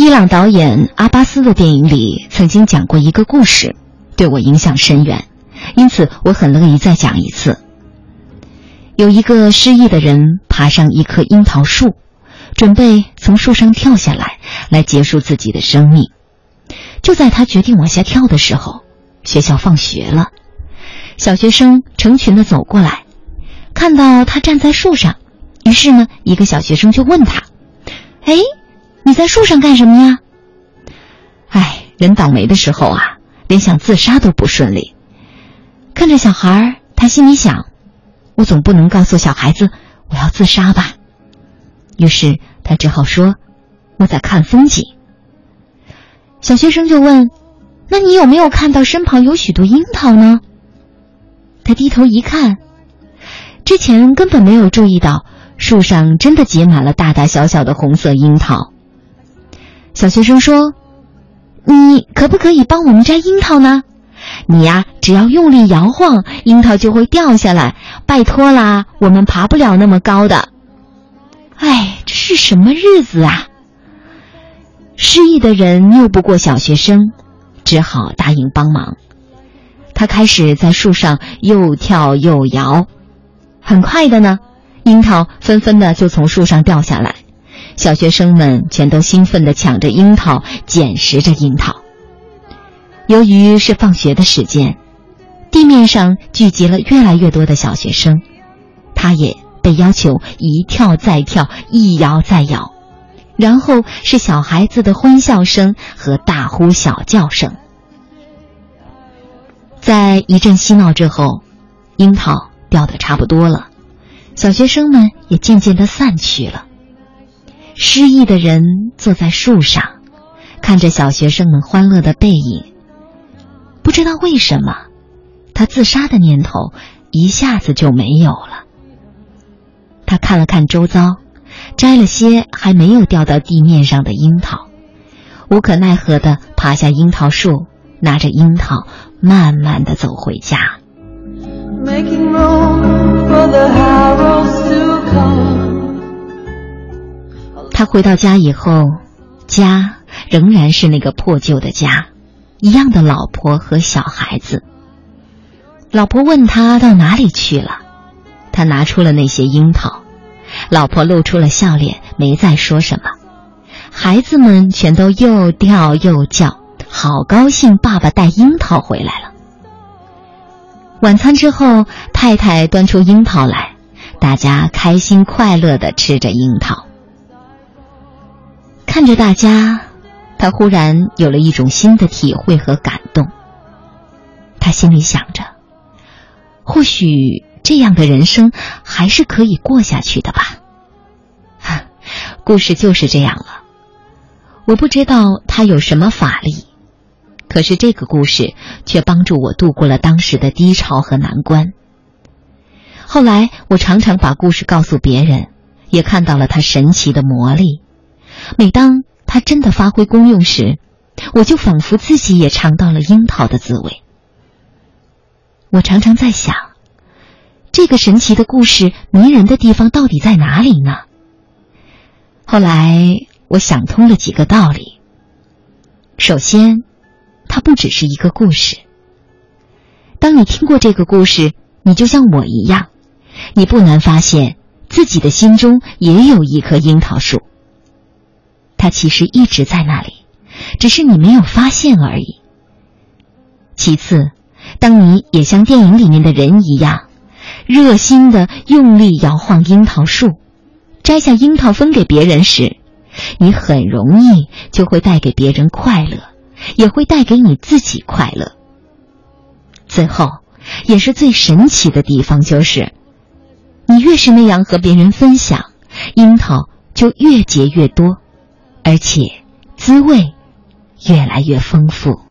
伊朗导演阿巴斯的电影里曾经讲过一个故事，对我影响深远，因此我很乐意再讲一次。有一个失意的人爬上一棵樱桃树，准备从树上跳下来，来结束自己的生命。就在他决定往下跳的时候，学校放学了，小学生成群的走过来，看到他站在树上，于是呢，一个小学生就问他：“哎，你在树上干什么呀？”哎，人倒霉的时候啊，连想自杀都不顺利。看着小孩，他心里想。我总不能告诉小孩子我要自杀吧，于是他只好说我在看风景。小学生就问：“那你有没有看到身旁有许多樱桃呢？”他低头一看，之前根本没有注意到树上真的结满了大大小小的红色樱桃。小学生说：“你可不可以帮我们摘樱桃呢？”你呀，只要用力摇晃，樱桃就会掉下来。拜托啦，我们爬不了那么高的。哎，这是什么日子啊！失忆的人拗不过小学生，只好答应帮忙。他开始在树上又跳又摇，很快的呢，樱桃纷纷的就从树上掉下来。小学生们全都兴奋地抢着樱桃，捡拾着樱桃。由于是放学的时间，地面上聚集了越来越多的小学生，他也被要求一跳再跳，一摇再摇，然后是小孩子的欢笑声和大呼小叫声。在一阵嬉闹之后，樱桃掉的差不多了，小学生们也渐渐的散去了。失忆的人坐在树上，看着小学生们欢乐的背影。不知道为什么，他自杀的念头一下子就没有了。他看了看周遭，摘了些还没有掉到地面上的樱桃，无可奈何的爬下樱桃树，拿着樱桃慢慢的走回家。Making room for the 他回到家以后，家仍然是那个破旧的家。一样的老婆和小孩子。老婆问他到哪里去了，他拿出了那些樱桃。老婆露出了笑脸，没再说什么。孩子们全都又跳又叫，好高兴，爸爸带樱桃回来了。晚餐之后，太太端出樱桃来，大家开心快乐的吃着樱桃，看着大家。他忽然有了一种新的体会和感动。他心里想着，或许这样的人生还是可以过下去的吧。故事就是这样了。我不知道他有什么法力，可是这个故事却帮助我度过了当时的低潮和难关。后来我常常把故事告诉别人，也看到了他神奇的魔力。每当它真的发挥功用时，我就仿佛自己也尝到了樱桃的滋味。我常常在想，这个神奇的故事迷人的地方到底在哪里呢？后来我想通了几个道理。首先，它不只是一个故事。当你听过这个故事，你就像我一样，你不难发现自己的心中也有一棵樱桃树。它其实一直在那里，只是你没有发现而已。其次，当你也像电影里面的人一样，热心的用力摇晃樱桃树，摘下樱桃分给别人时，你很容易就会带给别人快乐，也会带给你自己快乐。最后，也是最神奇的地方就是，你越是那样和别人分享，樱桃就越结越多。而且，滋味越来越丰富。